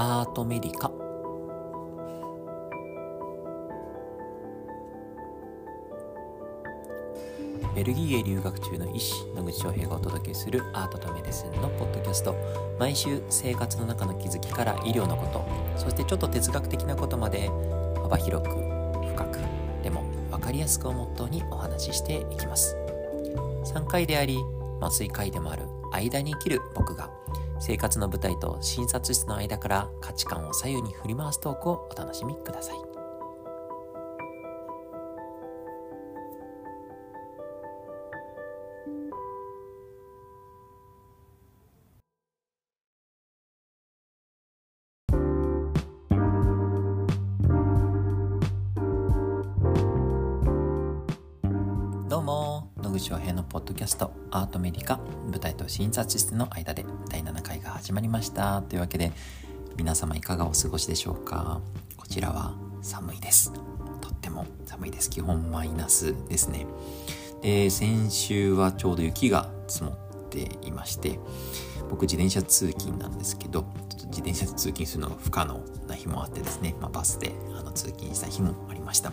アートメディカ。ベルギーへ留学中の医師野口翔平がお届けするアートとメディスンのポッドキャスト。毎週生活の中の気づきから医療のこと。そしてちょっと哲学的なことまで幅広く深く。でも分かりやすくをモットーにお話ししていきます。3回であり麻酔回でもある間に生きる僕が生活の舞台と診察室の間から価値観を左右に振り回すトークをお楽しみください。どうも野口洋平のポッドキャストアートメディカ舞台と診察室の間で第始まりました。というわけで皆様いかがお過ごしでしょうか？こちらは寒いです。とっても寒いです。基本マイナスですね。で先週はちょうど雪が積もっていまして僕自転車通勤なんですけどと自転車で通勤するのが不可能な日もあってですね、まあ、バスであの通勤した日もありました。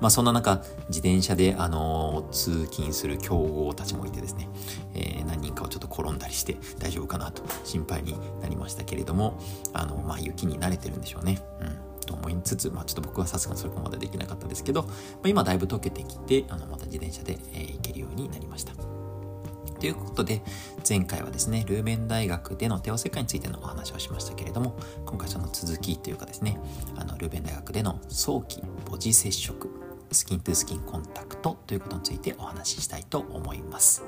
まあそんな中自転車であの通勤する強豪たちもいてですね、えー、何人かをちょっと転んだりして大丈夫かなと心配になりましたけれどもあのまあ雪に慣れてるんでしょうね。うん。と思いつつ、まあ、ちょっと僕はさすがにそれまでできなかったですけど、まあ、今だいぶ溶けてきてあのまた自転車で、えー、行けるようになりました。ということで、前回はですね、ルーベン大学での帝王切開についてのお話をしましたけれども、今回その続きというかですね、あの、ルーベン大学での早期母子接触、スキントゥースキンコンタクトということについてお話ししたいと思います。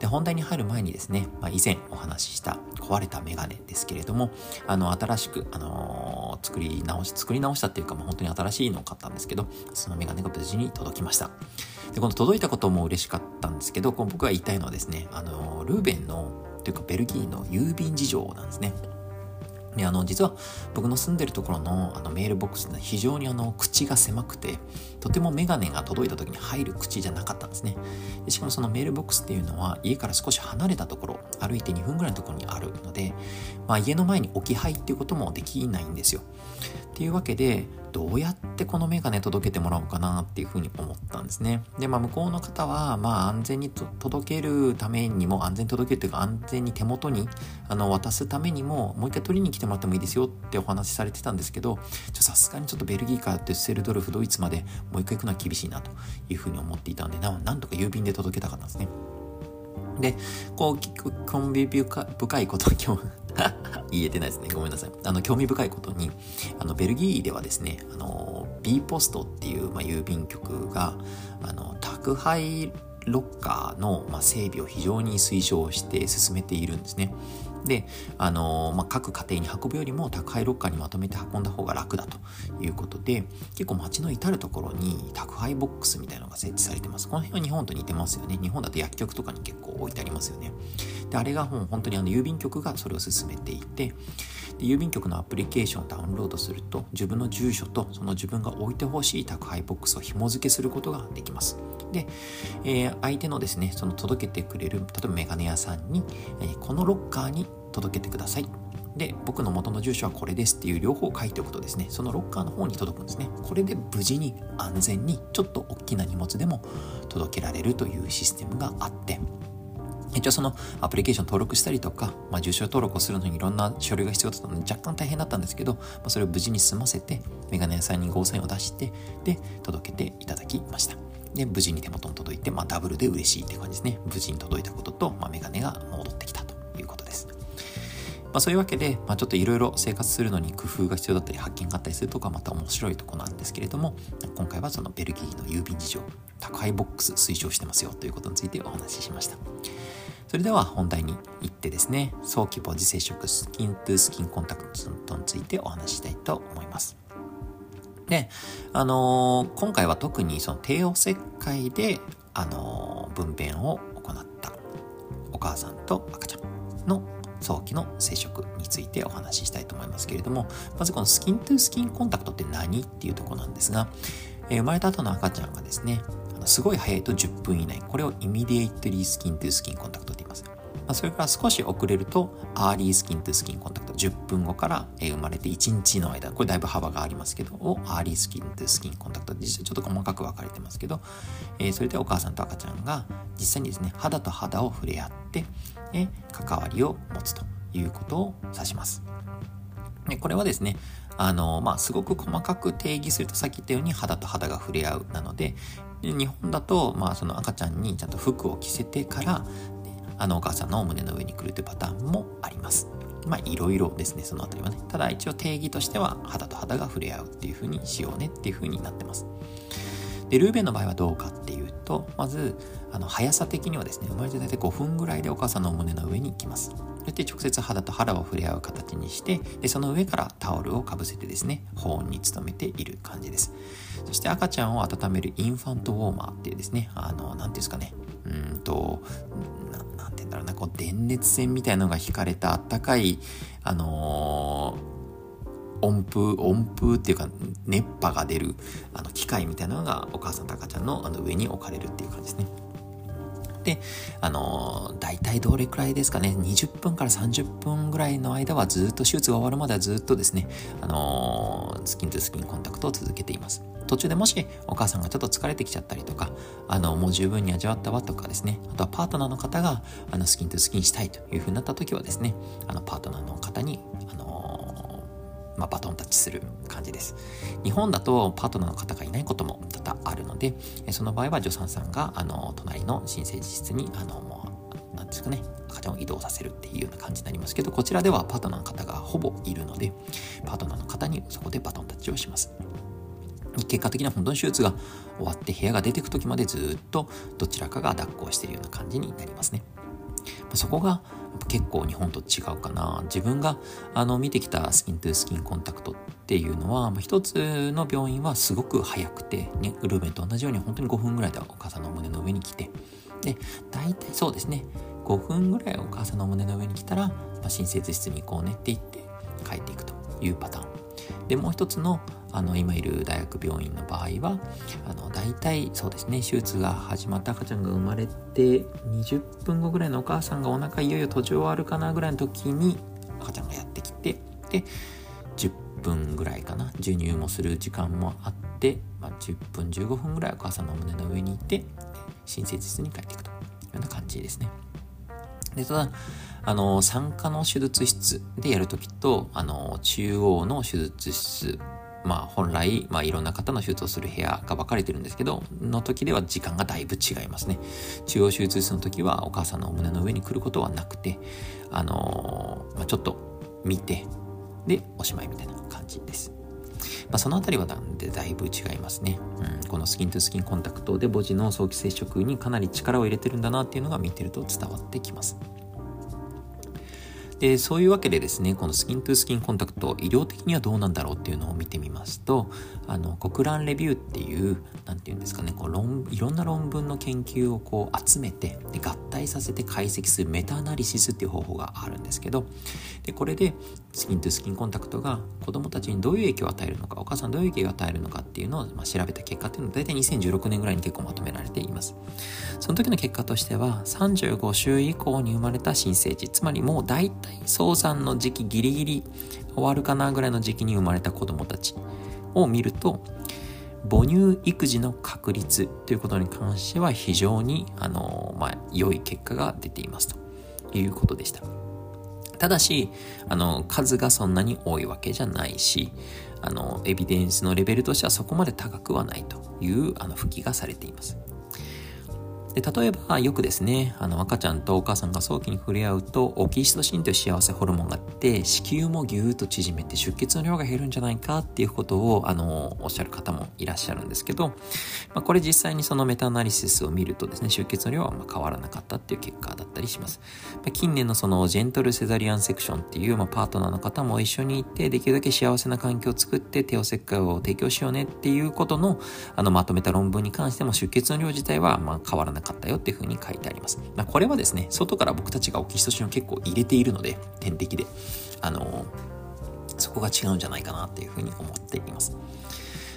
で、本題に入る前にですね、まあ、以前お話しした壊れたメガネですけれども、あの、新しく、あのー、作り直し、作り直したっていうか、まあ、本当に新しいのを買ったんですけど、そのメガネが無事に届きました。で、この届いたことも嬉しかったんですけど、この僕が言いたいのはですね、あの、ルーベンの、というかベルギーの郵便事情なんですね。で、あの、実は僕の住んでるところのあのメールボックスって非常にあの、口が狭くて、とてもメガネが届いた時に入る口じゃなかったんですね。でしかもそのメールボックスっていうのは家から少し離れたところ、歩いて2分ぐらいのところにあるので、まあ家の前に置き配っていうこともできないんですよ。っていうわけで、どうやってこのメガネ届けてもらおうかなっていうふうに思ったんですね。で、まあ向こうの方は、まあ安全に届けるためにも、安全に届けるというか安全に手元にあの渡すためにも、もう一回取りに来てもらってもいいですよってお話しされてたんですけど、さすがにちょっとベルギーからデュッセルドルフ、ドイツまでもう一回行くのは厳しいなというふうに思っていたんで、なんとか郵便で届けたかったんですね。で、こう、興味深いこと今日 言えてないですね。ごめんなさい。あの、興味深いことに、あの、ベルギーではですね、あの、B ポストっていう、まあ、郵便局が、あの、宅配ロッカーの、ま、整備を非常に推奨して進めているんですね。で、あの、まあ、各家庭に運ぶよりも宅配ロッカーにまとめて運んだ方が楽だということで、結構街の至るところに宅配ボックスみたいなのが設置されてます。この辺は日本と似てますよね。日本だと薬局とかに結構置いてありますよね。で、あれがもう本当にあの郵便局がそれを進めていて、で郵便局のアプリケーションをダウンロードすると、自分の住所とその自分が置いてほしい宅配ボックスを紐付けすることができます。で、えー、相手のですね、その届けてくれる、例えばメガネ屋さんに、えー、このロッカーに届けてください。で、僕の元の住所はこれですっていう両方書いておくとですね、そのロッカーの方に届くんですね。これで無事に安全にちょっと大きな荷物でも届けられるというシステムがあって、一応そのアプリケーション登録したりとか、まあ、住所登録をするのにいろんな書類が必要だったので若干大変だったんですけど、まあ、それを無事に済ませて、メガネ屋さんにゴーサインを出して、で、届けていただきました。で、無事に手元に届いて、まあ、ダブルで嬉しいって感じですね。無事に届いたことと、まあ、メガネが戻ってきたということです。まあ、そういうわけで、まあ、ちょっといろいろ生活するのに工夫が必要だったり発見があったりするとかまた面白いとこなんですけれども今回はそのベルギーの郵便事情宅配ボックス推奨してますよということについてお話ししましたそれでは本題に行ってですね早期母子接触スキントゥースキンコンタクトについてお話ししたいと思います。で、あのー、今回は特にその帝王切開で、あのー、分娩を行ったお母さんと赤ちゃんの早期の接触についてお話ししたいと思いますけれども、まずこのスキントゥースキンコンタクトって何っていうとこなんですが、えー、生まれた後の赤ちゃんがですね、すごい早いと10分以内、これをイミディエイトリースキントゥスキンコンタクトって言います。あ、それから少し遅れると、 early skin to skin contact、10分後から、生まれて1日の間、これだいぶ幅がありますけど、を early skin to skin contact、実際ちょっと細かく分かれてますけど、え、それでお母さんと赤ちゃんが実際にですね、肌と肌を触れ合って、え関わりを持つということを指します。でこれはですね、あの、まあ、すごく細かく定義するとさっき言ったように肌と肌が触れ合うなので、で日本だと、まあ、その赤ちゃんにちゃんと服を着せてから、あのお母さんの胸の上に来るというパターンもあります。まあいろいろですね、そのあたりはね。ただ一応定義としては肌と肌が触れ合うっていう風にしようねっていう風になってます。で、ルーベンの場合はどうかっていうと、まず、あの、速さ的にはですね、生まれて大体5分ぐらいでお母さんのお胸の上に行きます。そして直接肌と肌を触れ合う形にして、で、その上からタオルをかぶせてですね、保温に努めている感じです。そして赤ちゃんを温めるインファントウォーマーっていうですね、あの、なんていうんですかね、うんと、ななんて言うんだろうな、こう、電熱線みたいなのが引かれたあったかい、あのー温風、温風っていうか、熱波が出る、あの、機械みたいなのがお母さんと赤ちゃんのあの上に置かれるっていう感じですね。で、あの、大体どれくらいですかね、20分から30分ぐらいの間はずっと手術が終わるまではずっとですね、あの、スキントゥスキンコンタクトを続けています。途中でもしお母さんがちょっと疲れてきちゃったりとか、あの、もう十分に味わったわとかですね、あとはパートナーの方が、あの、スキントゥスキンしたいというふうになった時はですね、あの、パートナーの方に、あの、まあ、バトンタッチする感じです。日本だとパートナーの方がいないことも多々あるので、その場合は助産さんが、あの、隣の新生児室に、あの、もう、なんですかね、赤ちゃんを移動させるっていうような感じになりますけど、こちらではパートナーの方がほぼいるので、パートナーの方にそこでバトンタッチをします。結果的には本当に手術が終わって部屋が出てく時までずっとどちらかが抱っこをしているような感じになりますね。そこが結構日本と違うかな。自分があの見てきたスキントゥースキンコンタクトっていうのは、一つの病院はすごく早くて、ね、ルーベンと同じように本当に5分ぐらいでお母さんの胸の上に来て、で、大体そうですね、5分ぐらいお母さんの胸の上に来たら、まあ、新生室に行こうねって言って帰っていくというパターン。で、もう一つのあの今いる大学病院の場合はあの大体そうですね手術が始まった赤ちゃんが生まれて20分後ぐらいのお母さんがお腹いよいよ途中終わるかなぐらいの時に赤ちゃんがやってきてで10分ぐらいかな授乳もする時間もあって、まあ、10分15分ぐらいお母さんの胸の上にいて新生児に帰っていくというような感じですね。で、ただ、あの、産科の手術室でやるときと、あの、中央の手術室まあ本来、まあいろんな方の手術をする部屋が分かれてるんですけど、の時では時間がだいぶ違いますね。中央手術室の時はお母さんのお胸の上に来ることはなくて、あの、まあ、ちょっと見て、で、おしまいみたいな感じです。まあ、そのあたりはなんでだいぶ違いますね。うん、このスキントゥスキンコンタクトで母児の早期接触にかなり力を入れてるんだなっていうのが見てると伝わってきます。で、そういうわけでですね、このスキントゥスキンコンタクト、医療的にはどうなんだろうっていうのを見てみますと、あの、国蘭レビューっていう、なんていうんですかね、こう論、いろんな論文の研究をこう集めて、で合体させて解析するメタアナリシスっていう方法があるんですけど、で、これで、スキントゥスキンコンタクトが子供たちにどういう影響を与えるのか、お母さんどういう影響を与えるのかっていうのを、まあ、調べた結果っていうのは、大体2016年ぐらいに結構まとめられていますます。その時の結果としては、35週以降に生まれた新生児、つまりもう大体早産の時期ギリギリ終わるかなぐらいの時期に生まれた子供たちを見ると、母乳育児の確率ということに関しては非常に、あの、まあ、良い結果が出ていますということでした。ただし、あの、数がそんなに多いわけじゃないし、あの、エビデンスのレベルとしてはそこまで高くはないという、あの、吹きがされています。で、例えばよくですね、あの赤ちゃんとお母さんが早期に触れ合うと、オキシトシンという幸せホルモンがあって、子宮もぎゅーっと縮めて出血の量が減るんじゃないかっていうことを、あの、おっしゃる方もいらっしゃるんですけど、まあ、これ実際にそのメタアナリシスを見るとですね、出血の量はま変わらなかったっていう結果だったりします。まあ、近年のそのジェントルセザリアンセクションっていう、まあ、パートナーの方も一緒に行って、できるだけ幸せな環境を作って帝王切開を提供しようねっていうことの、あの、まとめた論文に関しても出血の量自体はま変わらなかったかったよっていうふうに書いてあります。まあ、これはですね、外から僕たちがオキシトシンを結構入れているので、点滴で。あのそこが違うんじゃないかなっていうふうに思っています。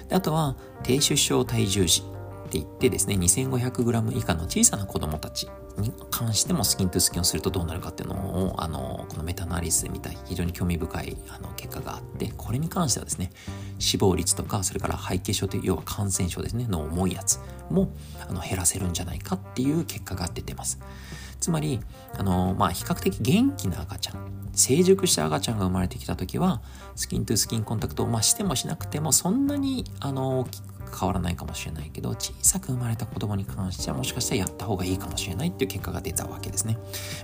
であとは、低出生体重児って言ってですね、2500g 以下の小さな子供たちに関してもスキントゥスキンをするとどうなるかっていうのを、あの、このメタナリスで見た非常に興味深いあの結果があって、これに関してはですね、死亡率とか、それから肺血症という要は感染症ですね、の重いやつもあの減らせるんじゃないかっていう結果が出てます。つまり、あの、まあ、比較的元気な赤ちゃん、成熟した赤ちゃんが生まれてきた時は、スキントゥスキンコンタクトを、まあ、してもしなくても、そんなに、あの、変わらないかもしれないけど、小さく生まれた子供に関してはもしかしたらやった方がいいかもしれないっていう結果が出たわけですね。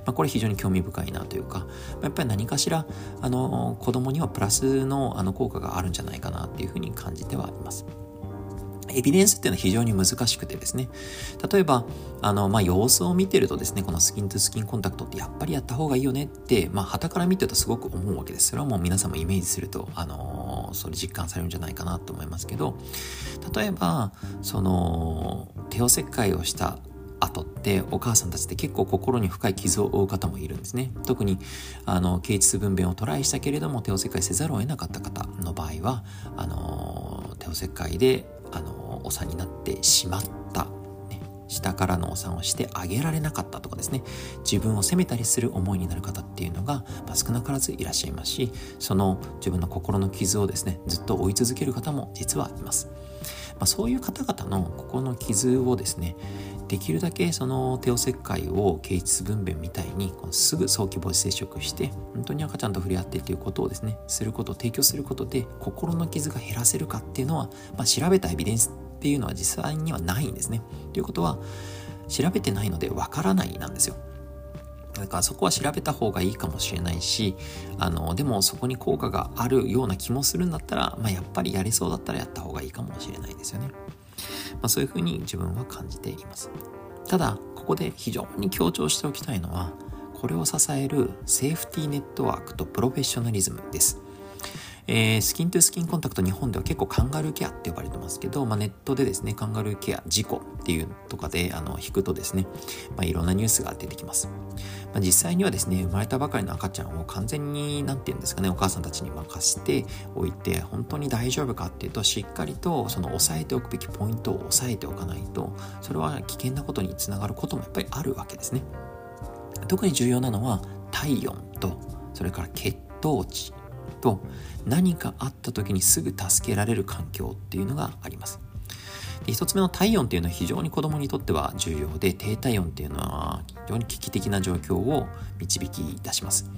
まあ、これ非常に興味深いなというか、やっぱり何かしら、あの、子供にはプラスのあの効果があるんじゃないかなっていうふうに感じてはいます。エビデンスっていうのは非常に難しくてですね。例えば、あの、まあ、様子を見てるとですね、このスキントゥスキンコンタクトってやっぱりやった方がいいよねって、まあ、旗から見てるとすごく思うわけです。それはもう皆さんもイメージすると、あのー、それ実感されるんじゃないかなと思いますけど、例えば、その、手を切開をした後ってお母さんたちって結構心に深い傷を負う方もいるんですね。特にあの経腟分娩をトライしたけれども手を切開せざるを得なかった方の場合はあの手を切開であのお産になってしまった、ね、下からのお産をしてあげられなかったとかですね。自分を責めたりする思いになる方っていうのが、まあ、少なからずいらっしゃいますしその自分の心の傷をですねずっと追い続ける方も実はいます。まあ、そういう方々の心の傷をですねできるだけその帝王切開を経腟分娩みたいにすぐ早期母子接触して本当に赤ちゃんと触れ合ってっていうことをですねすることを提供することで心の傷が減らせるかっていうのは、まあ、調べたエビデンスっていうのは実際にはないんですね。ということは調べてないのでわからないなんですよ。だからそこは調べた方がいいかもしれないし、あの、でもそこに効果があるような気もするんだったら、まあ、やっぱりやれそうだったらやった方がいいかもしれないですよね。まあ、そういうふうに自分は感じています。ただ、ここで非常に強調しておきたいのは、これを支えるセーフティーネットワークとプロフェッショナリズムです。えー、スキントゥスキンコンタクト日本では結構カンガルーケアって呼ばれてますけど、まあ、ネットでですね、カンガルーケア事故っていうとかであの引くとですね、まあ、いろんなニュースが出てきます。まあ、実際にはですね、生まれたばかりの赤ちゃんを完全に、なんて言うんですかね、お母さんたちに任せておいて、本当に大丈夫かっていうと、しっかりとその押さえておくべきポイントを押さえておかないと、それは危険なことにつながることもやっぱりあるわけですね。特に重要なのは体温と、それから血糖値と何かあった時にすぐ助けられる環境っていうのがあります。で1つ目の体温っていうのは非常に子供にとっては重要で低体温っていうのは非常に危機的な状況を導き出します。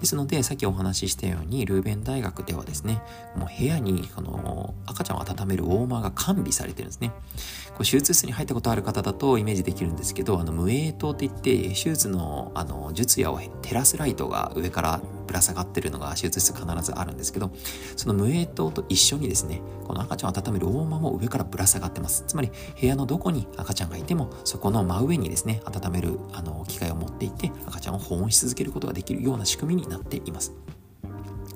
ですので、さっきお話ししたように、ルーベン大学ではですね、もう部屋に、この、赤ちゃんを温めるウォーマーが完備されてるんですね。こう手術室に入ったことある方だとイメージできるんですけど、あの、無影灯って言って、手術の、あの、術夜を照らすライトが上からぶら下がってるのが手術室必ずあるんですけど、その無影灯と一緒にですね、この赤ちゃんを温める大間も上からぶら下がってます。つまり、部屋のどこに赤ちゃんがいても、そこの真上にですね、温める、あの、機械を持っていて、赤ちゃんを保温し続けることができるような仕組みになっています。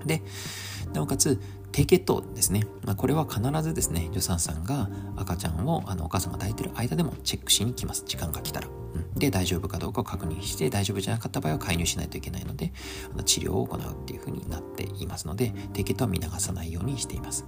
で、なおかつ、低血糖ですね。まあ、これは必ずですね、助産さんが赤ちゃんをあのお母さんが抱いてる間でもチェックしに来ます。時間が来たら。うん、で、大丈夫かどうかを確認して、大丈夫じゃなかった場合は介入しないといけないので、あの治療を行うっていうふうになっていますので、低血糖は見逃さないようにしています。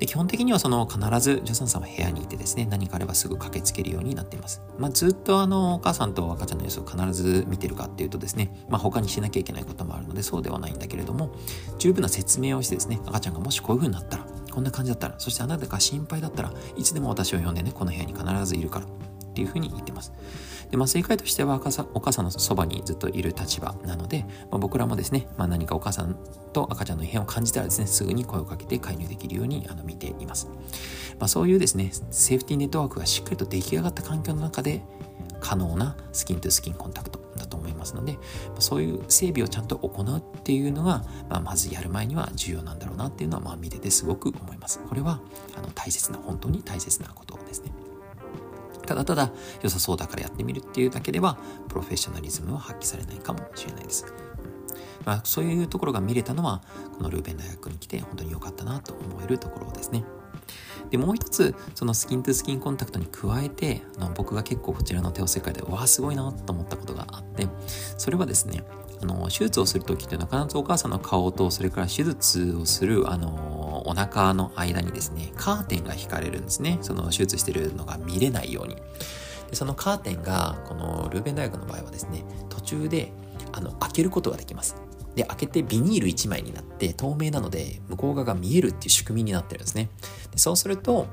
で基本的にはその必ず助産師さんは部屋にいてですね、何かあればすぐ駆けつけるようになっています。まあ、ずっとあの、お母さんと赤ちゃんの様子を必ず見てるかっていうとですね、まあ、他にしなきゃいけないこともあるのでそうではないんだけれども、十分な説明をしてですね、赤ちゃんがもしこういう風になったら、こんな感じだったら、そしてあなたが心配だったらいつでも私を呼んでね、この部屋に必ずいるからっていうふうに言ってます。で、まあ、正解としてはお母さんのそばにずっといる立場なので、まあ、僕らもですね、まあ、何かお母さんと赤ちゃんの異変を感じたらですね、すぐに声をかけて介入できるようにあの見ています。まあ、そういうですね、セーフティーネットワークがしっかりと出来上がった環境の中で可能なスキントゥスキンコンタクトだと思いますので、そういう整備をちゃんと行うっていうのが、まあ、まずやる前には重要なんだろうなっていうのは、まあ、見ててすごく思います。これはあの大切な、本当に大切なことですね。ただただ良さそうだからやってみるっていうだけでは、プロフェッショナリズムは発揮されないかもしれないです。まあ、そういうところが見れたのは、このルーベン大学に来て本当に良かったなと思えるところですね。で、もう一つ、そのスキントゥスキンコンタクトに加えて、あの僕が結構こちらの手を世界で、わあ、すごいなと思ったことがあって、それはですね、あの、手術をするときっていうのは必ずお母さんの顔と、それから手術をする、あの、お腹の間にですね、カーテンが引かれるんですね。その手術してるのが見れないように。でそのカーテンが、このルーベン大学の場合はですね、途中であの開けることができます。で、開けてビニール1枚になって透明なので向こう側が見えるっていう仕組みになってるんですね。でそうすると、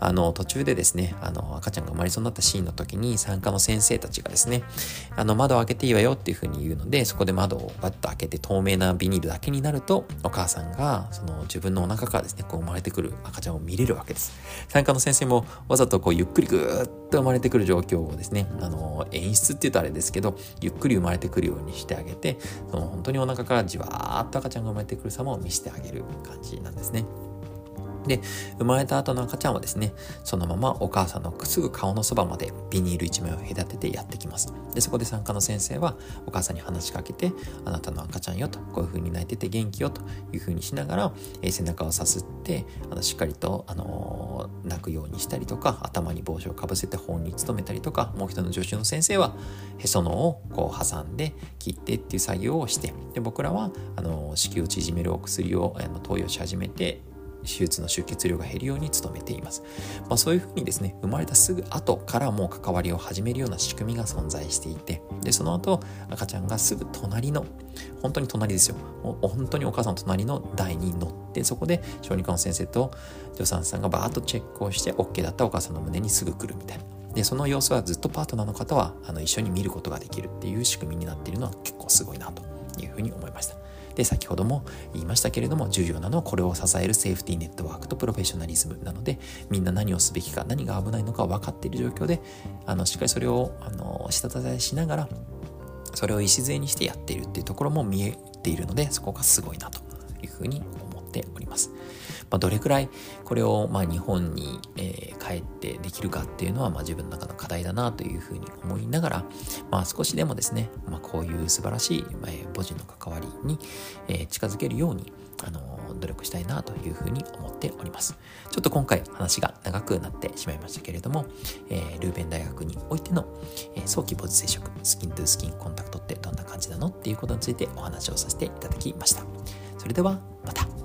あの、途中でですね、あの、赤ちゃんが生まれそうになったシーンの時に産科の先生たちがですね、あの、窓を開けていいわよっていうふうに言うので、そこで窓をバッと開けて透明なビニールだけになると、お母さんが、その自分のお腹からですね、こう生まれてくる赤ちゃんを見れるわけです。産科の先生もわざとこうゆっくりぐーっと生まれてくる状況をですね、あの、演出って言うとあれですけど、ゆっくり生まれてくるようにしてあげて、その本当にお腹からじわーっと赤ちゃんが生まれてくる様を見せてあげる感じなんですね。で、生まれた後の赤ちゃんはですね、そのままお母さんのすぐ顔のそばまでビニール1枚を隔ててやってきます。で、そこで産科の先生はお母さんに話しかけて、あなたの赤ちゃんよと、こういう風に泣いてて元気よという風にしながら、え、背中をさすって、あのしっかりと、あのー、泣くようにしたりとか、頭に帽子をかぶせて本に努めたりとか、もう一人の助手の先生は、へそのをこう挟んで切ってっていう作業をして、で、僕らは、あのー、子宮を縮めるお薬をあの投与し始めて、手術の出血量が減るように努めています。まあ、そういうふうにですね、生まれたすぐ後からもう関わりを始めるような仕組みが存在していて、で、その後、赤ちゃんがすぐ隣の、本当に隣ですよ。本当にお母さんの隣の台に乗って、そこで小児科の先生と助産師さんがバーッとチェックをして、OK だったお母さんの胸にすぐ来るみたいな。で、その様子はずっとパートナーの方はあの一緒に見ることができるっていう仕組みになっているのは結構すごいなというふうに思いました。で、先ほども言いましたけれども、重要なのはこれを支えるセーフティーネットワークとプロフェッショナリズムなので、みんな何をすべきか、何が危ないのか分かっている状況で、あの、しっかりそれを、あの、下支えしながら、それを礎にしてやっているっていうところも見えているので、そこがすごいなというふうに思っております。まあ、どれくらいこれをまあ日本に、えー、帰ってできるかっていうのはまあ自分の中の課題だなというふうに思いながら、まあ、少しでもですね、まあ、こういう素晴らしい、えー、母人の関わりに、えー、近づけるようにあの努力したいなというふうに思っております。ちょっと今回話が長くなってしまいましたけれども、えー、ルーベン大学においての、えー、早期母子接触、スキントゥースキンコンタクトってどんな感じなのっていうことについてお話をさせていただきました。それではまた。